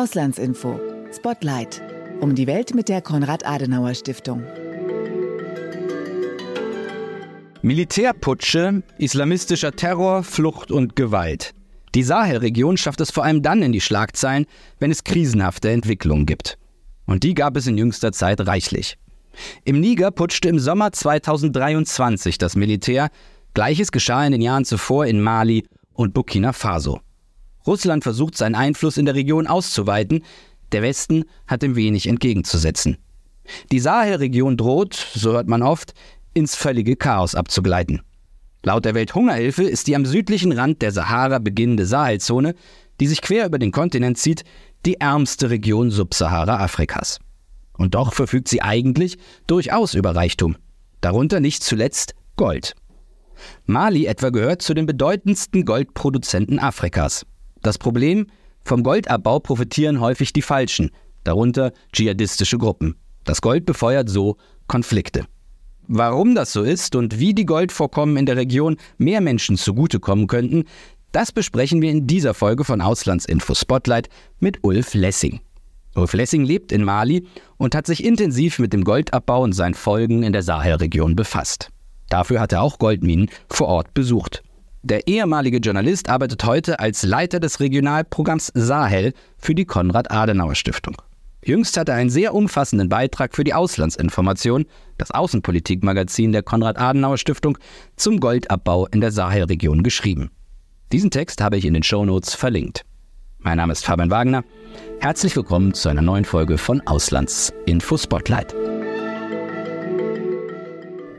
Auslandsinfo. Spotlight. Um die Welt mit der Konrad-Adenauer-Stiftung. Militärputsche, islamistischer Terror, Flucht und Gewalt. Die Sahelregion schafft es vor allem dann in die Schlagzeilen, wenn es krisenhafte Entwicklungen gibt. Und die gab es in jüngster Zeit reichlich. Im Niger putschte im Sommer 2023 das Militär. Gleiches geschah in den Jahren zuvor in Mali und Burkina Faso. Russland versucht seinen Einfluss in der Region auszuweiten, der Westen hat ihm wenig entgegenzusetzen. Die Sahelregion droht, so hört man oft, ins völlige Chaos abzugleiten. Laut der Welthungerhilfe ist die am südlichen Rand der Sahara beginnende Sahelzone, die sich quer über den Kontinent zieht, die ärmste Region Subsahara-Afrikas. Und doch verfügt sie eigentlich durchaus über Reichtum. Darunter nicht zuletzt Gold. Mali etwa gehört zu den bedeutendsten Goldproduzenten Afrikas. Das Problem, vom Goldabbau profitieren häufig die Falschen, darunter dschihadistische Gruppen. Das Gold befeuert so Konflikte. Warum das so ist und wie die Goldvorkommen in der Region mehr Menschen zugutekommen könnten, das besprechen wir in dieser Folge von Auslandsinfo Spotlight mit Ulf Lessing. Ulf Lessing lebt in Mali und hat sich intensiv mit dem Goldabbau und seinen Folgen in der Sahelregion befasst. Dafür hat er auch Goldminen vor Ort besucht. Der ehemalige Journalist arbeitet heute als Leiter des Regionalprogramms Sahel für die Konrad-Adenauer-Stiftung. Jüngst hat er einen sehr umfassenden Beitrag für die Auslandsinformation, das Außenpolitikmagazin der Konrad-Adenauer-Stiftung, zum Goldabbau in der Sahelregion geschrieben. Diesen Text habe ich in den Shownotes verlinkt. Mein Name ist Fabian Wagner. Herzlich willkommen zu einer neuen Folge von Auslandsinfo Spotlight.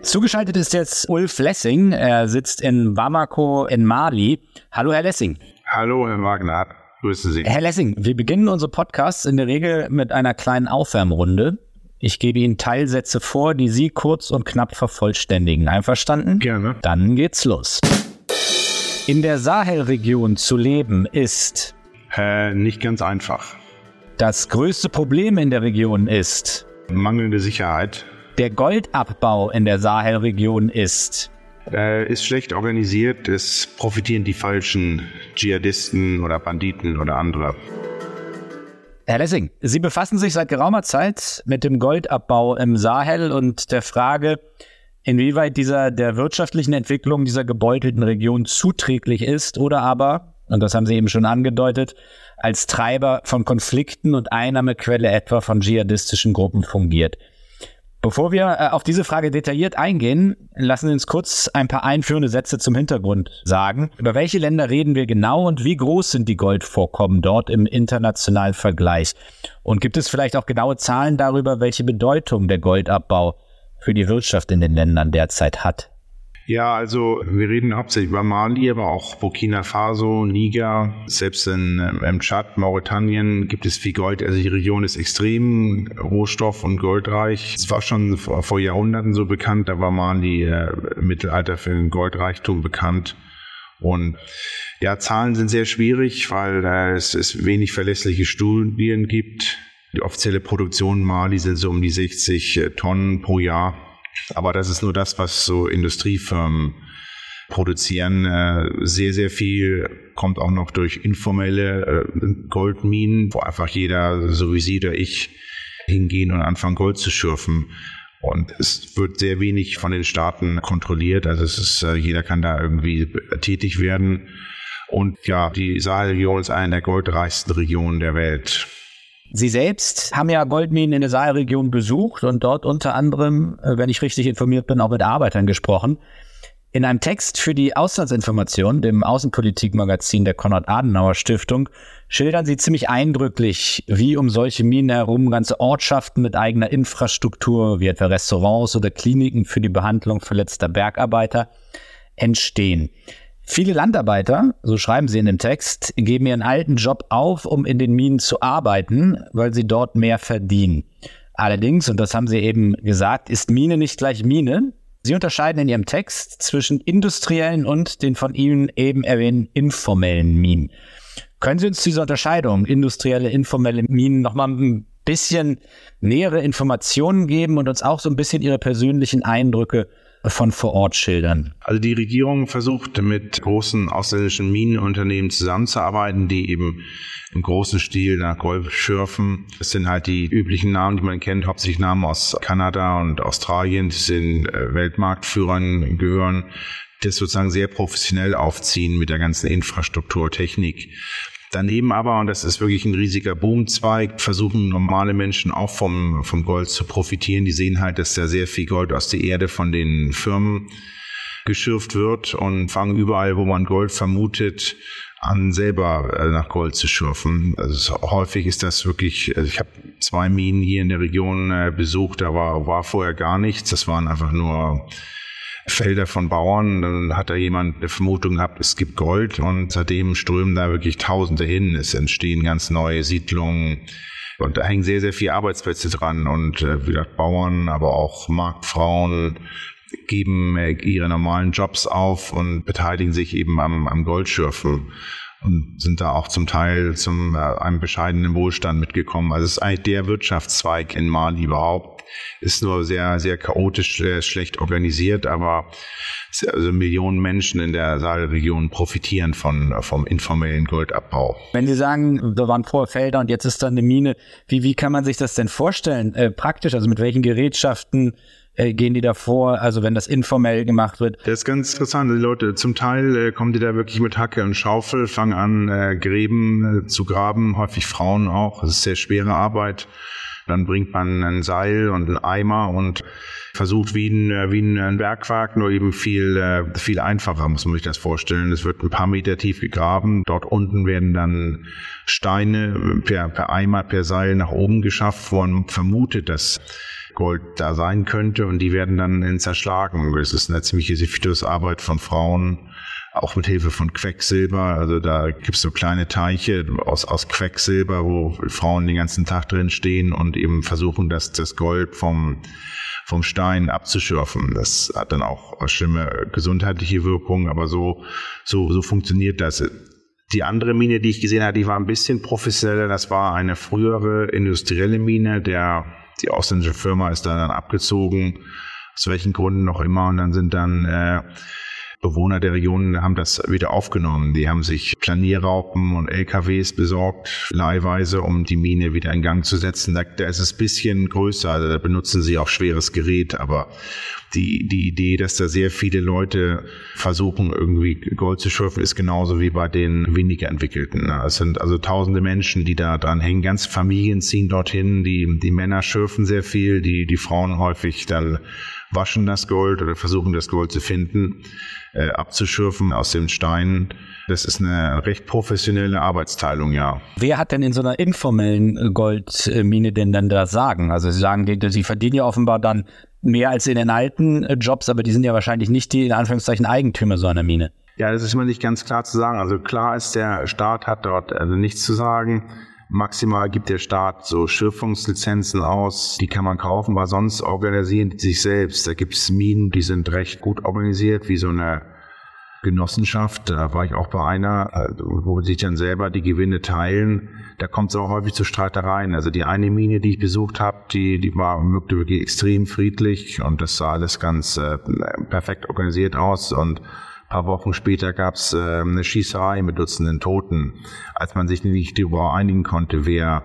Zugeschaltet ist jetzt Ulf Lessing. Er sitzt in Bamako in Mali. Hallo, Herr Lessing. Hallo, Herr Wagner. Grüße Sie. Herr Lessing, wir beginnen unsere Podcasts in der Regel mit einer kleinen Aufwärmrunde. Ich gebe Ihnen Teilsätze vor, die Sie kurz und knapp vervollständigen. Einverstanden? Gerne. Dann geht's los. In der Sahelregion zu leben ist äh, nicht ganz einfach. Das größte Problem in der Region ist mangelnde Sicherheit. Der Goldabbau in der Sahelregion ist äh, ist schlecht organisiert. Es profitieren die falschen Dschihadisten oder Banditen oder andere. Herr Lessing, Sie befassen sich seit geraumer Zeit mit dem Goldabbau im Sahel und der Frage, inwieweit dieser der wirtschaftlichen Entwicklung dieser gebeutelten Region zuträglich ist oder aber und das haben Sie eben schon angedeutet, als Treiber von Konflikten und Einnahmequelle etwa von dschihadistischen Gruppen fungiert. Bevor wir äh, auf diese Frage detailliert eingehen, lassen Sie uns kurz ein paar einführende Sätze zum Hintergrund sagen. Über welche Länder reden wir genau und wie groß sind die Goldvorkommen dort im internationalen Vergleich? Und gibt es vielleicht auch genaue Zahlen darüber, welche Bedeutung der Goldabbau für die Wirtschaft in den Ländern derzeit hat? Ja, also wir reden hauptsächlich über Mali, aber auch Burkina Faso, Niger, selbst in, im Tschad, Mauretanien gibt es viel Gold. Also die Region ist extrem rohstoff- und goldreich. Es war schon vor, vor Jahrhunderten so bekannt, da war Mali äh, im Mittelalter für den Goldreichtum bekannt. Und ja, Zahlen sind sehr schwierig, weil äh, es, es wenig verlässliche Studien gibt. Die offizielle Produktion Mali sind so um die 60 äh, Tonnen pro Jahr. Aber das ist nur das, was so Industriefirmen produzieren. Äh, sehr, sehr viel kommt auch noch durch informelle äh, Goldminen, wo einfach jeder, so wie Sie oder ich, hingehen und anfangen, Gold zu schürfen. Und es wird sehr wenig von den Staaten kontrolliert. Also es ist, äh, jeder kann da irgendwie tätig werden. Und ja, die Sahelregion ist eine der goldreichsten Regionen der Welt. Sie selbst haben ja Goldminen in der Sahelregion besucht und dort unter anderem, äh, wenn ich richtig informiert bin, auch mit Arbeitern gesprochen. In einem Text für die Auslandsinformation, dem Außenpolitikmagazin der Konrad-Adenauer-Stiftung, schildern sie ziemlich eindrücklich, wie um solche Minen herum ganze Ortschaften mit eigener Infrastruktur, wie etwa Restaurants oder Kliniken für die Behandlung verletzter Bergarbeiter, entstehen. Viele Landarbeiter, so schreiben sie in dem Text, geben ihren alten Job auf, um in den Minen zu arbeiten, weil sie dort mehr verdienen. Allerdings, und das haben sie eben gesagt, ist Mine nicht gleich Mine. Sie unterscheiden in ihrem Text zwischen industriellen und den von Ihnen eben erwähnten informellen Minen. Können Sie uns diese Unterscheidung, industrielle, informelle Minen, nochmal ein bisschen nähere Informationen geben und uns auch so ein bisschen Ihre persönlichen Eindrücke von vor Ort schildern? Also die Regierung versucht mit großen ausländischen Minenunternehmen zusammenzuarbeiten, die eben im großen Stil nach Gold schürfen. Das sind halt die üblichen Namen, die man kennt, hauptsächlich Namen aus Kanada und Australien, die sind äh, Weltmarktführern gehören, das sozusagen sehr professionell aufziehen mit der ganzen Infrastruktur, Technik. Daneben aber, und das ist wirklich ein riesiger Boomzweig, versuchen normale Menschen auch vom, vom Gold zu profitieren. Die sehen halt, dass da sehr viel Gold aus der Erde von den Firmen geschürft wird und fangen überall, wo man Gold vermutet, an selber äh, nach Gold zu schürfen. Also häufig ist das wirklich, also ich habe zwei Minen hier in der Region äh, besucht, da war, war vorher gar nichts. Das waren einfach nur Felder von Bauern. Dann hat da jemand eine Vermutung gehabt, es gibt Gold und seitdem strömen da wirklich Tausende hin. Es entstehen ganz neue Siedlungen. Und da hängen sehr, sehr viele Arbeitsplätze dran und äh, wie gesagt, Bauern, aber auch Marktfrauen geben äh, ihre normalen Jobs auf und beteiligen sich eben am, am Goldschürfen und sind da auch zum Teil zum äh, einem bescheidenen Wohlstand mitgekommen. Also es ist eigentlich der Wirtschaftszweig in Mali überhaupt. Ist nur sehr, sehr chaotisch, sehr schlecht organisiert, aber also Millionen Menschen in der Sahelregion profitieren von, vom informellen Goldabbau. Wenn Sie sagen, da waren vorher Felder und jetzt ist da eine Mine, wie, wie kann man sich das denn vorstellen, äh, praktisch? Also mit welchen Gerätschaften äh, gehen die da vor, also wenn das informell gemacht wird? Das ist ganz interessant. Die Leute, zum Teil äh, kommen die da wirklich mit Hacke und Schaufel, fangen an, äh, Gräben äh, zu graben, häufig Frauen auch. Das ist sehr schwere Arbeit. Dann bringt man ein Seil und einen Eimer und versucht wie ein, äh, wie ein Bergwerk, nur eben viel, äh, viel einfacher, muss man sich das vorstellen. Es wird ein paar Meter tief gegraben. Dort unten werden dann Steine per, per Eimer, per Seil nach oben geschafft, wo man vermutet, dass Gold da sein könnte und die werden dann zerschlagen. Das ist eine ziemliche Sisyphus-Arbeit von Frauen, auch mit Hilfe von Quecksilber. Also da gibt es so kleine Teiche aus, aus Quecksilber, wo Frauen den ganzen Tag drin stehen und eben versuchen, das, das Gold vom, vom Stein abzuschürfen. Das hat dann auch schlimme gesundheitliche Wirkungen, aber so, so, so funktioniert das. Die andere Mine, die ich gesehen habe, die war ein bisschen professioneller. Das war eine frühere industrielle Mine der die ausländische Firma ist da dann abgezogen, aus welchen Gründen noch immer. Und dann sind dann äh, Bewohner der Region haben das wieder aufgenommen. Die haben sich Planierraupen und LKWs besorgt, leihweise, um die Mine wieder in Gang zu setzen. Da, da ist es ein bisschen größer, also da benutzen sie auch schweres Gerät, aber die, die Idee, dass da sehr viele Leute versuchen, irgendwie Gold zu schürfen, ist genauso wie bei den weniger entwickelten. Es sind also tausende Menschen, die da dran hängen. Ganz Familien ziehen dorthin. Die, die Männer schürfen sehr viel, die, die Frauen häufig dann waschen das Gold oder versuchen das Gold zu finden, äh, abzuschürfen aus dem Stein. Das ist eine recht professionelle Arbeitsteilung, ja. Wer hat denn in so einer informellen Goldmine denn dann da sagen? Also Sie sagen, Sie verdienen ja offenbar dann mehr als in den alten äh, Jobs, aber die sind ja wahrscheinlich nicht die in Anführungszeichen Eigentümer so einer Mine. Ja, das ist immer nicht ganz klar zu sagen. Also klar ist, der Staat hat dort also nichts zu sagen. Maximal gibt der Staat so Schürfungslizenzen aus, die kann man kaufen, aber sonst organisieren die sich selbst. Da gibt es Minen, die sind recht gut organisiert, wie so eine Genossenschaft, da war ich auch bei einer, also, wo sich dann selber die Gewinne teilen. Da kommt es auch häufig zu Streitereien. Also die eine Mine, die ich besucht habe, die, die war wirkte wirklich extrem friedlich und das sah alles ganz äh, perfekt organisiert aus und paar Wochen später gab es äh, eine Schießerei mit Dutzenden Toten, als man sich nicht darüber einigen konnte, wer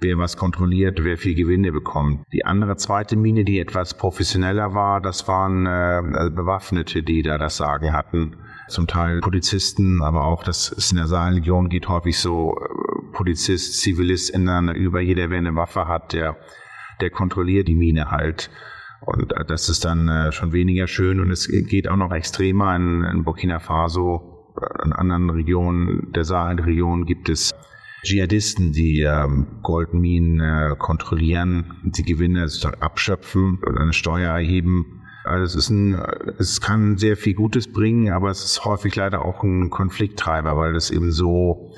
wer was kontrolliert, wer viel Gewinne bekommt. Die andere zweite Mine, die etwas professioneller war, das waren äh, Bewaffnete, die da das Sagen hatten zum Teil Polizisten, aber auch das ist in der Saarregion geht häufig so äh, Polizist, Zivilist ineinander über. Jeder, wer eine Waffe hat, der, der kontrolliert die Mine halt. Und äh, das ist dann äh, schon weniger schön und es geht auch noch extremer. In, in Burkina Faso, in anderen Regionen der Sahelregion gibt es Dschihadisten, die ähm, Goldminen äh, kontrollieren, die Gewinne abschöpfen oder eine Steuer erheben. Also es ist ein, es kann sehr viel Gutes bringen, aber es ist häufig leider auch ein Konflikttreiber, weil das eben so,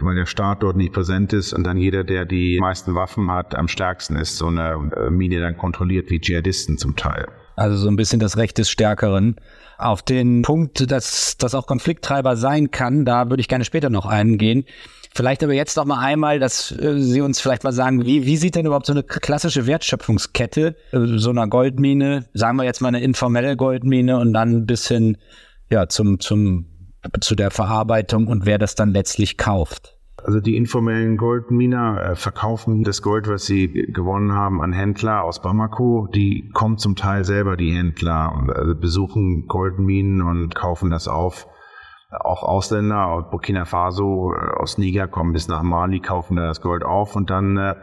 weil der Staat dort nicht präsent ist und dann jeder, der die meisten Waffen hat, am stärksten ist, so eine Mine dann kontrolliert wie Dschihadisten zum Teil. Also so ein bisschen das Recht des Stärkeren. Auf den Punkt, dass das auch Konflikttreiber sein kann, da würde ich gerne später noch eingehen. Vielleicht aber jetzt noch mal einmal, dass äh, Sie uns vielleicht mal sagen, wie, wie sieht denn überhaupt so eine klassische Wertschöpfungskette äh, so einer Goldmine, sagen wir jetzt mal eine informelle Goldmine und dann bis hin ja, zum, zum, zu der Verarbeitung und wer das dann letztlich kauft? Also die informellen Goldminer äh, verkaufen das Gold, was sie gewonnen haben, an Händler aus Bamako. Die kommen zum Teil selber, die Händler, und also besuchen Goldminen und kaufen das auf. Auch Ausländer aus Burkina Faso, äh, aus Niger kommen bis nach Mali, kaufen da das Gold auf und dann äh,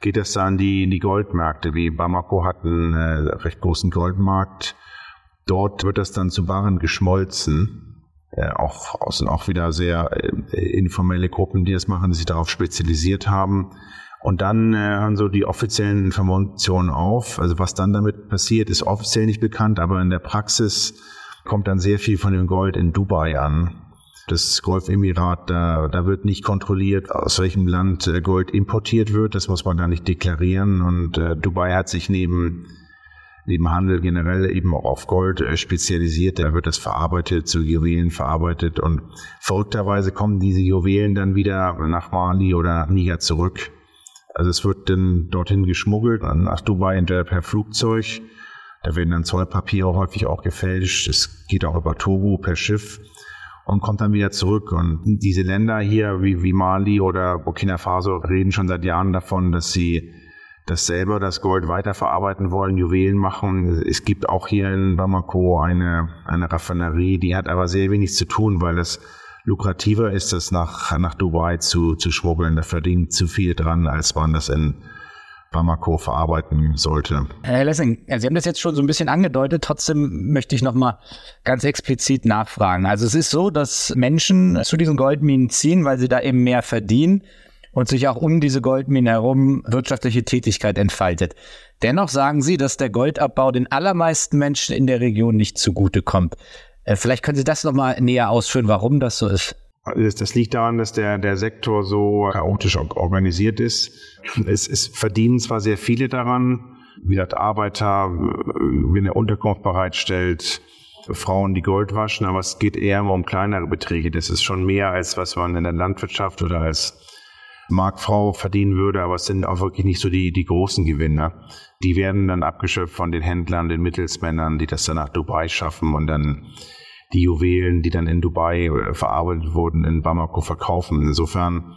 geht das dann die, in die Goldmärkte. Wie Bamako hat einen recht großen Goldmarkt. Dort wird das dann zu Waren geschmolzen äh, auch, sind auch wieder sehr äh, informelle Gruppen, die das machen, die sich darauf spezialisiert haben. Und dann äh, hören so die offiziellen Informationen auf. Also was dann damit passiert, ist offiziell nicht bekannt, aber in der Praxis kommt dann sehr viel von dem Gold in Dubai an. Das Golfemirat, da, da wird nicht kontrolliert, aus welchem Land Gold importiert wird. Das muss man da nicht deklarieren. Und äh, Dubai hat sich neben neben Handel generell eben auch auf Gold äh, spezialisiert. Da wird das verarbeitet, zu Juwelen verarbeitet und verrückterweise kommen diese Juwelen dann wieder nach Mali oder Niger zurück. Also es wird dann dorthin geschmuggelt, nach Dubai entweder per Flugzeug. Da werden dann Zollpapiere häufig auch gefälscht. Es geht auch über Togo per Schiff und kommt dann wieder zurück. Und diese Länder hier wie, wie Mali oder Burkina Faso reden schon seit Jahren davon, dass sie das selber das Gold weiterverarbeiten wollen, Juwelen machen. Es gibt auch hier in Bamako eine, eine Raffinerie, die hat aber sehr wenig zu tun, weil es lukrativer ist, das nach, nach Dubai zu, zu schmuggeln. Da verdient zu viel dran, als man das in Bamako verarbeiten sollte. Herr Lessing, Sie haben das jetzt schon so ein bisschen angedeutet, trotzdem möchte ich nochmal ganz explizit nachfragen. Also es ist so, dass Menschen zu diesen Goldminen ziehen, weil sie da eben mehr verdienen und sich auch um diese Goldmine herum wirtschaftliche Tätigkeit entfaltet. Dennoch sagen Sie, dass der Goldabbau den allermeisten Menschen in der Region nicht zugutekommt. Äh, vielleicht können Sie das nochmal näher ausführen, warum das so ist. Das liegt daran, dass der, der Sektor so chaotisch organisiert ist. Es, es verdienen zwar sehr viele daran, wie das Arbeiter, wenn er Unterkunft bereitstellt, Frauen, die Gold waschen, aber es geht eher um kleinere Beträge. Das ist schon mehr als was man in der Landwirtschaft oder als Marktfrau verdienen würde, aber es sind auch wirklich nicht so die, die großen Gewinner. Die werden dann abgeschöpft von den Händlern, den Mittelsmännern, die das dann nach Dubai schaffen und dann die Juwelen, die dann in Dubai äh, verarbeitet wurden, in Bamako verkaufen. Insofern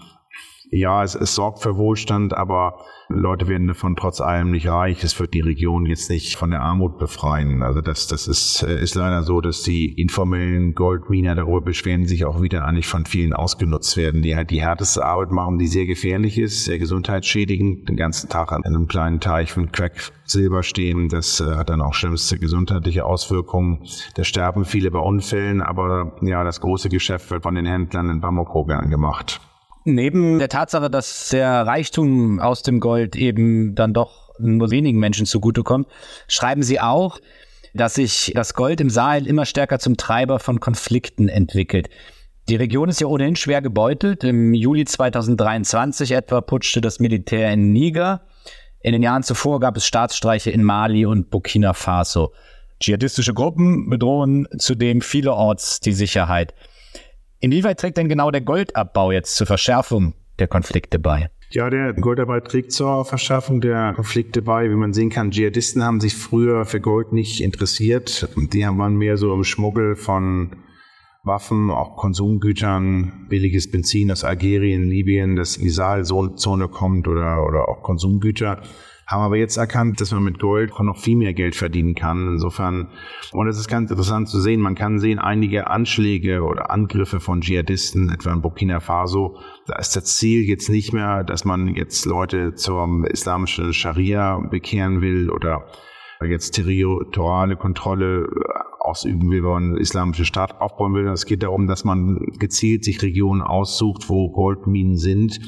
ja, es, es sorgt für Wohlstand, aber Leute werden davon trotz allem nicht reich. Es wird die Region jetzt nicht von der Armut befreien. Also das, das ist, äh, ist leider so, dass die informellen Goldminer darüber beschweren, sich auch wieder eigentlich von vielen ausgenutzt werden, die halt die härteste Arbeit machen, die sehr gefährlich ist, sehr gesundheitsschädigend, den ganzen Tag an einem kleinen Teich von Quecksilber stehen. Das äh, hat dann auch schlimmste gesundheitliche Auswirkungen. Da sterben viele bei Unfällen, aber ja, das große Geschäft wird von den Händlern in Bamako gemacht. Neben der Tatsache, dass der Reichtum aus dem Gold eben dann doch nur wenigen Menschen zugutekommt, schreiben Sie auch, dass sich das Gold im Sahel immer stärker zum Treiber von Konflikten entwickelt. Die Region ist ja ohnehin schwer gebeutelt. Im Juli 2023 etwa putschte das Militär in Niger. In den Jahren zuvor gab es Staatsstreiche in Mali und Burkina Faso. Dschihadistische Gruppen bedrohen zudem vielerorts die Sicherheit. Inwieweit trägt denn genau der Goldabbau jetzt zur Verschärfung der Konflikte bei? Ja, der Goldabbau trägt zur Verschärfung der Konflikte bei. Wie man sehen kann, Dschihadisten haben sich früher für Gold nicht interessiert. Die waren mehr so im Schmuggel von Waffen, auch Konsumgütern, billiges Benzin aus Algerien, Libyen, das in die Saalzone kommt oder, oder auch Konsumgüter haben aber jetzt erkannt, dass man mit Gold noch viel mehr Geld verdienen kann. Insofern, und es ist ganz interessant zu sehen, man kann sehen, einige Anschläge oder Angriffe von Dschihadisten, etwa in Burkina Faso, da ist das Ziel jetzt nicht mehr, dass man jetzt Leute zur islamischen Scharia bekehren will oder jetzt territoriale Kontrolle ausüben will, wenn man einen islamischen Staat aufbauen will. Es geht darum, dass man gezielt sich Regionen aussucht, wo Goldminen sind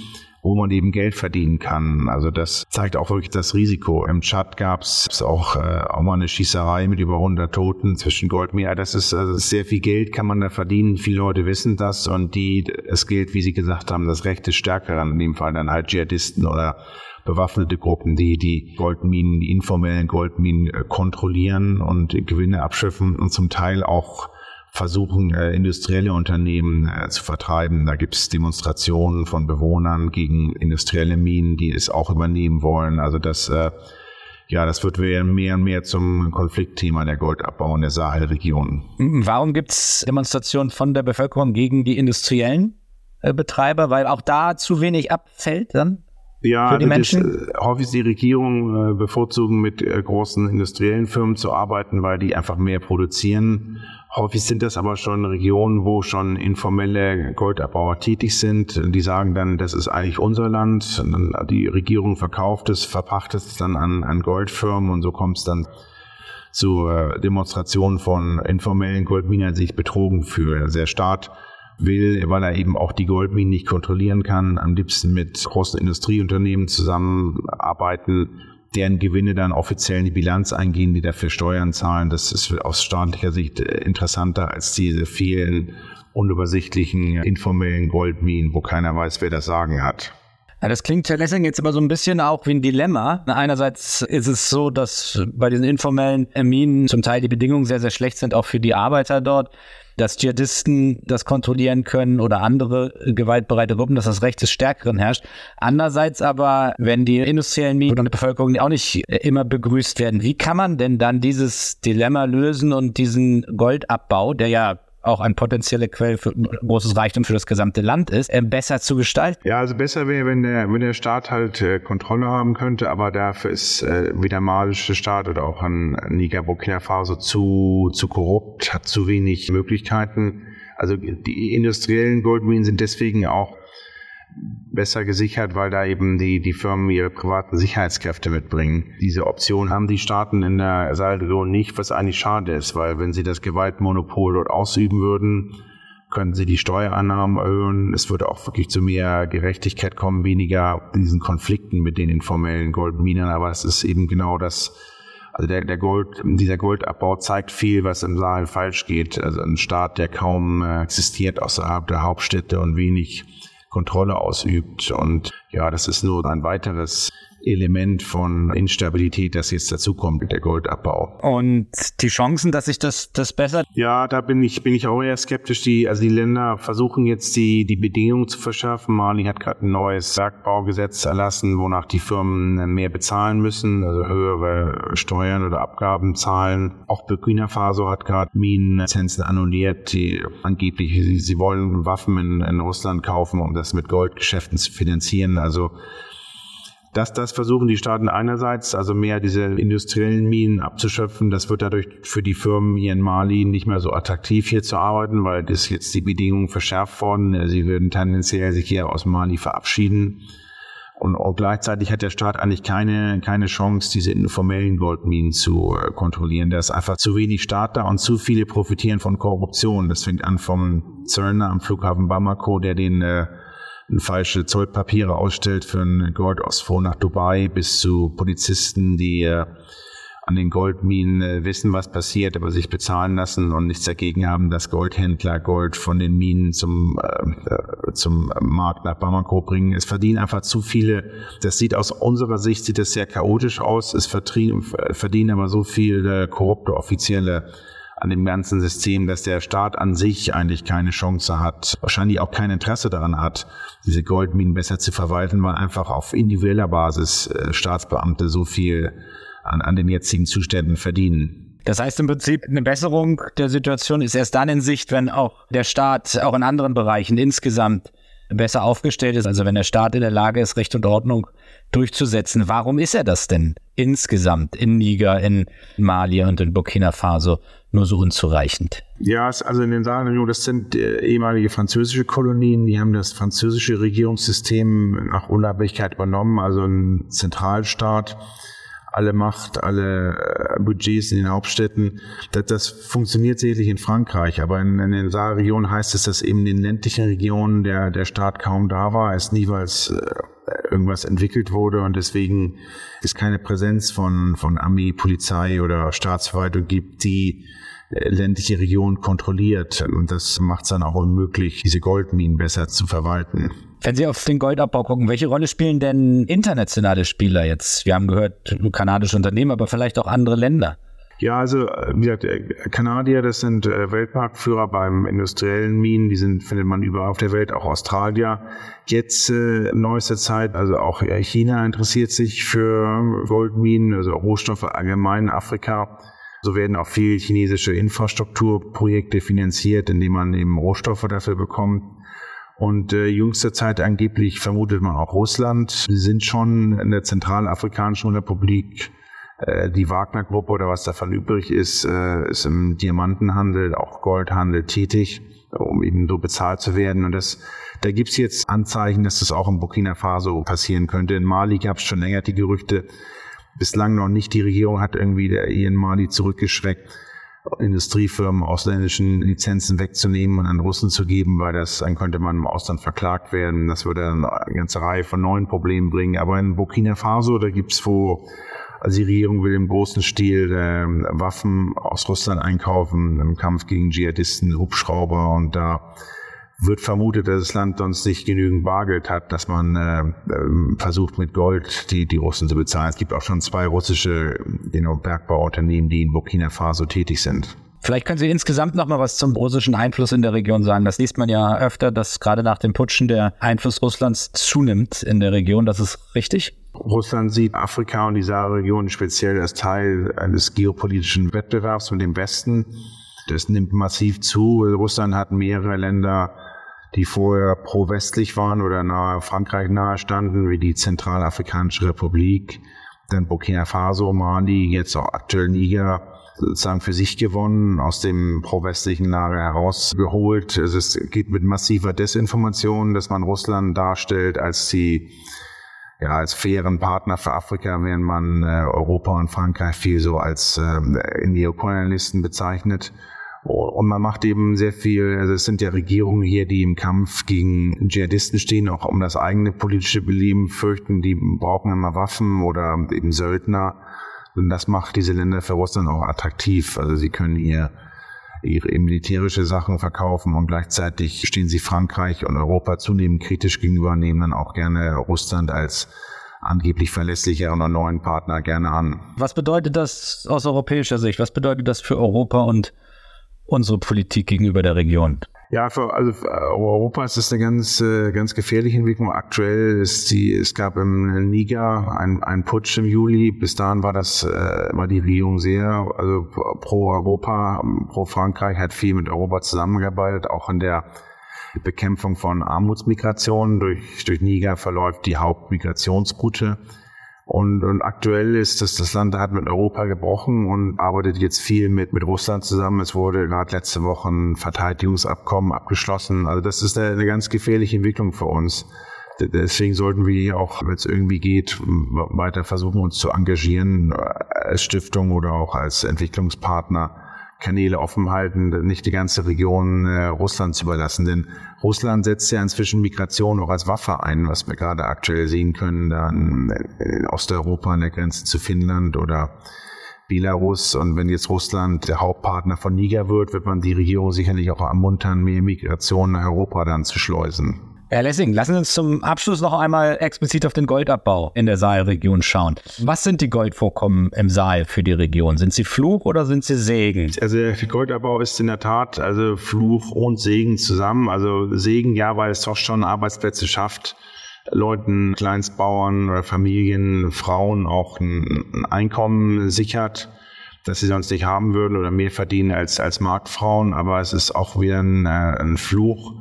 wo man eben Geld verdienen kann. Also das zeigt auch wirklich das Risiko. Im Chat gab es auch, äh, auch mal eine Schießerei mit über 100 Toten zwischen Goldmine. Das ist also sehr viel Geld kann man da verdienen. Viele Leute wissen das und die, es gilt, wie Sie gesagt haben, das Recht des Stärkeren, in dem Fall dann halt Dschihadisten oder bewaffnete Gruppen, die die Goldminen, die informellen Goldminen äh, kontrollieren und Gewinne abschöpfen und zum Teil auch versuchen, äh, industrielle Unternehmen äh, zu vertreiben. Da gibt es Demonstrationen von Bewohnern gegen industrielle Minen, die es auch übernehmen wollen. Also das, äh, ja, das wird mehr und mehr zum Konfliktthema der Goldabbau in der Sahelregion. Warum gibt es Demonstrationen von der Bevölkerung gegen die industriellen äh, Betreiber? Weil auch da zu wenig abfällt dann? Ja, für die Menschen? Das, äh, häufig die Regierung äh, bevorzugen, mit äh, großen industriellen Firmen zu arbeiten, weil die einfach mehr produzieren Häufig sind das aber schon Regionen, wo schon informelle Goldabbauer tätig sind. Die sagen dann, das ist eigentlich unser Land. Die Regierung verkauft es, verpachtet es dann an, an Goldfirmen und so kommt es dann zu äh, Demonstrationen von informellen Goldminern, die sich betrogen fühlen. Also der Staat will, weil er eben auch die Goldminen nicht kontrollieren kann, am liebsten mit großen Industrieunternehmen zusammenarbeiten deren Gewinne dann offiziell in die Bilanz eingehen, die dafür Steuern zahlen. Das ist aus staatlicher Sicht interessanter als diese vielen unübersichtlichen informellen Goldminen, wo keiner weiß, wer das Sagen hat. Ja, das klingt Herr Lessing jetzt aber so ein bisschen auch wie ein Dilemma. Einerseits ist es so, dass bei diesen informellen Minen zum Teil die Bedingungen sehr, sehr schlecht sind, auch für die Arbeiter dort dass Dschihadisten das kontrollieren können oder andere gewaltbereite Gruppen, dass das Recht des Stärkeren herrscht. Andererseits aber, wenn die industriellen Minen und die Bevölkerung auch nicht immer begrüßt werden, wie kann man denn dann dieses Dilemma lösen und diesen Goldabbau, der ja auch eine potenzielle Quelle für großes Reichtum für das gesamte Land ist, äh, besser zu gestalten. Ja, also besser wäre, wenn der, wenn der Staat halt äh, Kontrolle haben könnte, aber dafür ist äh, wie der malische Staat oder auch an Niger Burkina Faso zu, zu korrupt, hat zu wenig Möglichkeiten. Also die industriellen Goldminen sind deswegen auch besser gesichert, weil da eben die, die Firmen ihre privaten Sicherheitskräfte mitbringen. Diese Option haben die Staaten in der Sahelregion nicht, was eigentlich schade ist, weil wenn sie das Gewaltmonopol dort ausüben würden, könnten sie die Steuereinnahmen erhöhen. Es würde auch wirklich zu mehr Gerechtigkeit kommen, weniger diesen Konflikten mit den informellen Goldminen. Aber es ist eben genau das, also der, der Gold, dieser Goldabbau zeigt viel, was im Sahel falsch geht. Also ein Staat, der kaum äh, existiert außerhalb der Hauptstädte und wenig Kontrolle ausübt. Und ja, das ist nur ein weiteres Element von Instabilität, das jetzt dazukommt, der Goldabbau. Und die Chancen, dass sich das, das bessert? Ja, da bin ich, bin ich auch eher skeptisch. Die, also die Länder versuchen jetzt die, die Bedingungen zu verschaffen. Mali hat gerade ein neues Bergbaugesetz erlassen, wonach die Firmen mehr bezahlen müssen, also höhere Steuern oder Abgaben zahlen. Auch Burkina Faso hat gerade Minenlizenzen annulliert, die angeblich, sie, sie wollen Waffen in, in Russland kaufen, um das mit Goldgeschäften zu finanzieren. Also das, das versuchen die Staaten einerseits, also mehr diese industriellen Minen abzuschöpfen. Das wird dadurch für die Firmen hier in Mali nicht mehr so attraktiv hier zu arbeiten, weil das jetzt die Bedingungen verschärft worden. Sie würden tendenziell sich hier aus Mali verabschieden. Und gleichzeitig hat der Staat eigentlich keine, keine Chance, diese informellen Goldminen zu äh, kontrollieren. Da ist einfach zu wenig Staat da und zu viele profitieren von Korruption. Das fängt an vom Zöllner am Flughafen Bamako, der den äh, falsche Zollpapiere ausstellt für einen Goldausfuhr nach Dubai bis zu Polizisten, die äh, an den Goldminen äh, wissen, was passiert, aber sich bezahlen lassen und nichts dagegen haben, dass Goldhändler Gold von den Minen zum, äh, zum Markt nach Bamako bringen. Es verdienen einfach zu viele. Das sieht aus unserer Sicht sieht das sehr chaotisch aus. Es verdienen aber so viele korrupte Offizielle an dem ganzen System, dass der Staat an sich eigentlich keine Chance hat, wahrscheinlich auch kein Interesse daran hat, diese Goldminen besser zu verwalten, weil einfach auf individueller Basis äh, Staatsbeamte so viel an, an den jetzigen Zuständen verdienen. Das heißt im Prinzip, eine Besserung der Situation ist erst dann in Sicht, wenn auch der Staat auch in anderen Bereichen insgesamt besser aufgestellt ist. Also wenn der Staat in der Lage ist, Recht und Ordnung durchzusetzen. Warum ist er das denn insgesamt in Niger, in Mali und in Burkina Faso nur so unzureichend? Ja, also in den Sahelregionen, das sind äh, ehemalige französische Kolonien, die haben das französische Regierungssystem nach Unabhängigkeit übernommen, also ein Zentralstaat alle Macht, alle äh, Budgets in den Hauptstädten. Das, das funktioniert sicherlich in Frankreich, aber in, in den Saarregionen heißt es, dass eben in den ländlichen Regionen der, der Staat kaum da war, es nie, weil es äh, irgendwas entwickelt wurde und deswegen es keine Präsenz von, von Armee, Polizei oder Staatsverwaltung gibt, die äh, ländliche Region kontrolliert. Und das macht es dann auch unmöglich, diese Goldminen besser zu verwalten. Wenn Sie auf den Goldabbau gucken, welche Rolle spielen denn internationale Spieler jetzt? Wir haben gehört, kanadische Unternehmen, aber vielleicht auch andere Länder. Ja, also wie gesagt, äh, Kanadier, das sind äh, Weltmarktführer beim industriellen Minen, die sind, findet man überall auf der Welt, auch Australier. Jetzt äh, neueste Zeit, also auch China interessiert sich für Goldminen, also Rohstoffe allgemein, Afrika. So werden auch viel chinesische Infrastrukturprojekte finanziert, indem man eben Rohstoffe dafür bekommt. Und äh, jüngster Zeit angeblich vermutet man auch Russland. Sie sind schon in der Zentralafrikanischen Republik äh, die Wagner-Gruppe oder was davon übrig ist, äh, ist im Diamantenhandel, auch Goldhandel tätig, um eben so bezahlt zu werden. Und das, da gibt's jetzt Anzeichen, dass das auch in Burkina Faso passieren könnte. In Mali gab es schon länger die Gerüchte, bislang noch nicht. Die Regierung hat irgendwie der in Mali zurückgeschreckt, Industriefirmen ausländischen Lizenzen wegzunehmen und an Russen zu geben, weil das, dann könnte man im Ausland verklagt werden. Das würde eine ganze Reihe von neuen Problemen bringen. Aber in Burkina Faso, da gibt's wo also die Regierung will im großen Stil äh, Waffen aus Russland einkaufen im Kampf gegen Dschihadisten, Hubschrauber und da wird vermutet, dass das Land sonst nicht genügend Bargeld hat, dass man äh, versucht mit Gold die, die Russen zu bezahlen. Es gibt auch schon zwei russische genau, Bergbauunternehmen, die in Burkina Faso tätig sind. Vielleicht können Sie insgesamt noch mal was zum russischen Einfluss in der Region sagen. Das liest man ja öfter, dass gerade nach dem Putschen der Einfluss Russlands zunimmt in der Region. Das ist richtig? Russland sieht Afrika und die Sahelregion speziell als Teil eines geopolitischen Wettbewerbs mit dem Westen. Das nimmt massiv zu. Russland hat mehrere Länder, die vorher pro-westlich waren oder nahe Frankreich nahe standen, wie die Zentralafrikanische Republik, dann Burkina Faso, Mali, jetzt auch aktuell Niger, sozusagen für sich gewonnen, aus dem pro-westlichen Lager herausgeholt. Es geht mit massiver Desinformation, dass man Russland darstellt als die ja, als fairen Partner für Afrika, während man äh, Europa und Frankreich viel so als äh, Neokolonialisten bezeichnet. Und man macht eben sehr viel, also es sind ja Regierungen hier, die im Kampf gegen Dschihadisten stehen, auch um das eigene politische Beleben fürchten, die brauchen immer Waffen oder eben Söldner. Und das macht diese Länder für Russland auch attraktiv. Also sie können hier ihre militärische Sachen verkaufen und gleichzeitig stehen sie Frankreich und Europa zunehmend kritisch gegenüber, nehmen dann auch gerne Russland als angeblich verlässlicher und neuen Partner gerne an. Was bedeutet das aus europäischer Sicht? Was bedeutet das für Europa und unsere Politik gegenüber der Region? Ja, für, also für Europa ist das eine ganz, äh, ganz gefährliche Entwicklung. Aktuell ist die, es gab im Niger ein, ein Putsch im Juli. Bis dahin war das, äh, war die Regierung sehr, also pro Europa, pro Frankreich, hat viel mit Europa zusammengearbeitet, auch in der Bekämpfung von Armutsmigration. Durch, durch Niger verläuft die Hauptmigrationsroute. Und, und aktuell ist das, das Land hat mit Europa gebrochen und arbeitet jetzt viel mit, mit Russland zusammen. Es wurde gerade letzte Woche ein Verteidigungsabkommen abgeschlossen. Also das ist eine, eine ganz gefährliche Entwicklung für uns. Deswegen sollten wir auch, wenn es irgendwie geht, weiter versuchen, uns zu engagieren als Stiftung oder auch als Entwicklungspartner Kanäle offen halten, nicht die ganze Region äh, Russland zu überlassen. Denn Russland setzt ja inzwischen Migration auch als Waffe ein, was wir gerade aktuell sehen können, dann in Osteuropa an der Grenze zu Finnland oder Belarus. Und wenn jetzt Russland der Hauptpartner von Niger wird, wird man die Regierung sicherlich auch ermuntern, mehr Migration nach Europa dann zu schleusen. Herr Lessing, lassen Sie uns zum Abschluss noch einmal explizit auf den Goldabbau in der Sahelregion schauen. Was sind die Goldvorkommen im Saal für die Region? Sind sie Fluch oder sind sie Segen? Also der Goldabbau ist in der Tat also Fluch und Segen zusammen. Also Segen ja, weil es doch schon Arbeitsplätze schafft. Leuten, Kleinstbauern oder Familien, Frauen auch ein Einkommen sichert, das sie sonst nicht haben würden oder mehr verdienen als, als Marktfrauen. Aber es ist auch wieder ein, äh, ein Fluch,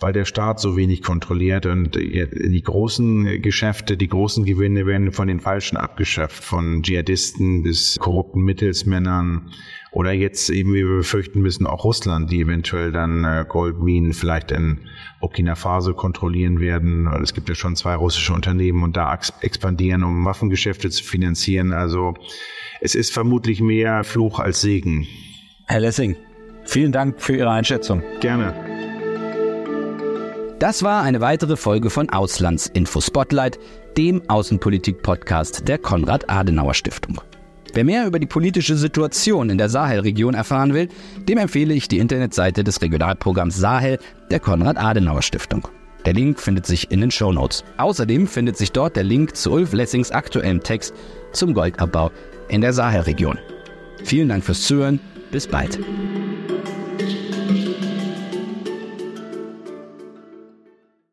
weil der Staat so wenig kontrolliert und die großen Geschäfte, die großen Gewinne werden von den Falschen abgeschöpft, von Dschihadisten bis korrupten Mittelsmännern oder jetzt eben, wie wir befürchten müssen, auch Russland, die eventuell dann äh, Goldminen vielleicht in Burkina Faso kontrollieren werden. Es gibt ja schon zwei russische Unternehmen und da expandieren, um Waffengeschäfte zu finanzieren. Also es ist vermutlich mehr Fluch als Segen. Herr Lessing, vielen Dank für Ihre Einschätzung. Gerne. Das war eine weitere Folge von Auslandsinfo Spotlight, dem Außenpolitik-Podcast der Konrad-Adenauer-Stiftung. Wer mehr über die politische Situation in der Sahelregion erfahren will, dem empfehle ich die Internetseite des Regionalprogramms Sahel der Konrad-Adenauer-Stiftung. Der Link findet sich in den Show Notes. Außerdem findet sich dort der Link zu Ulf Lessings aktuellem Text zum Goldabbau in der Sahelregion. Vielen Dank fürs Zuhören. Bis bald.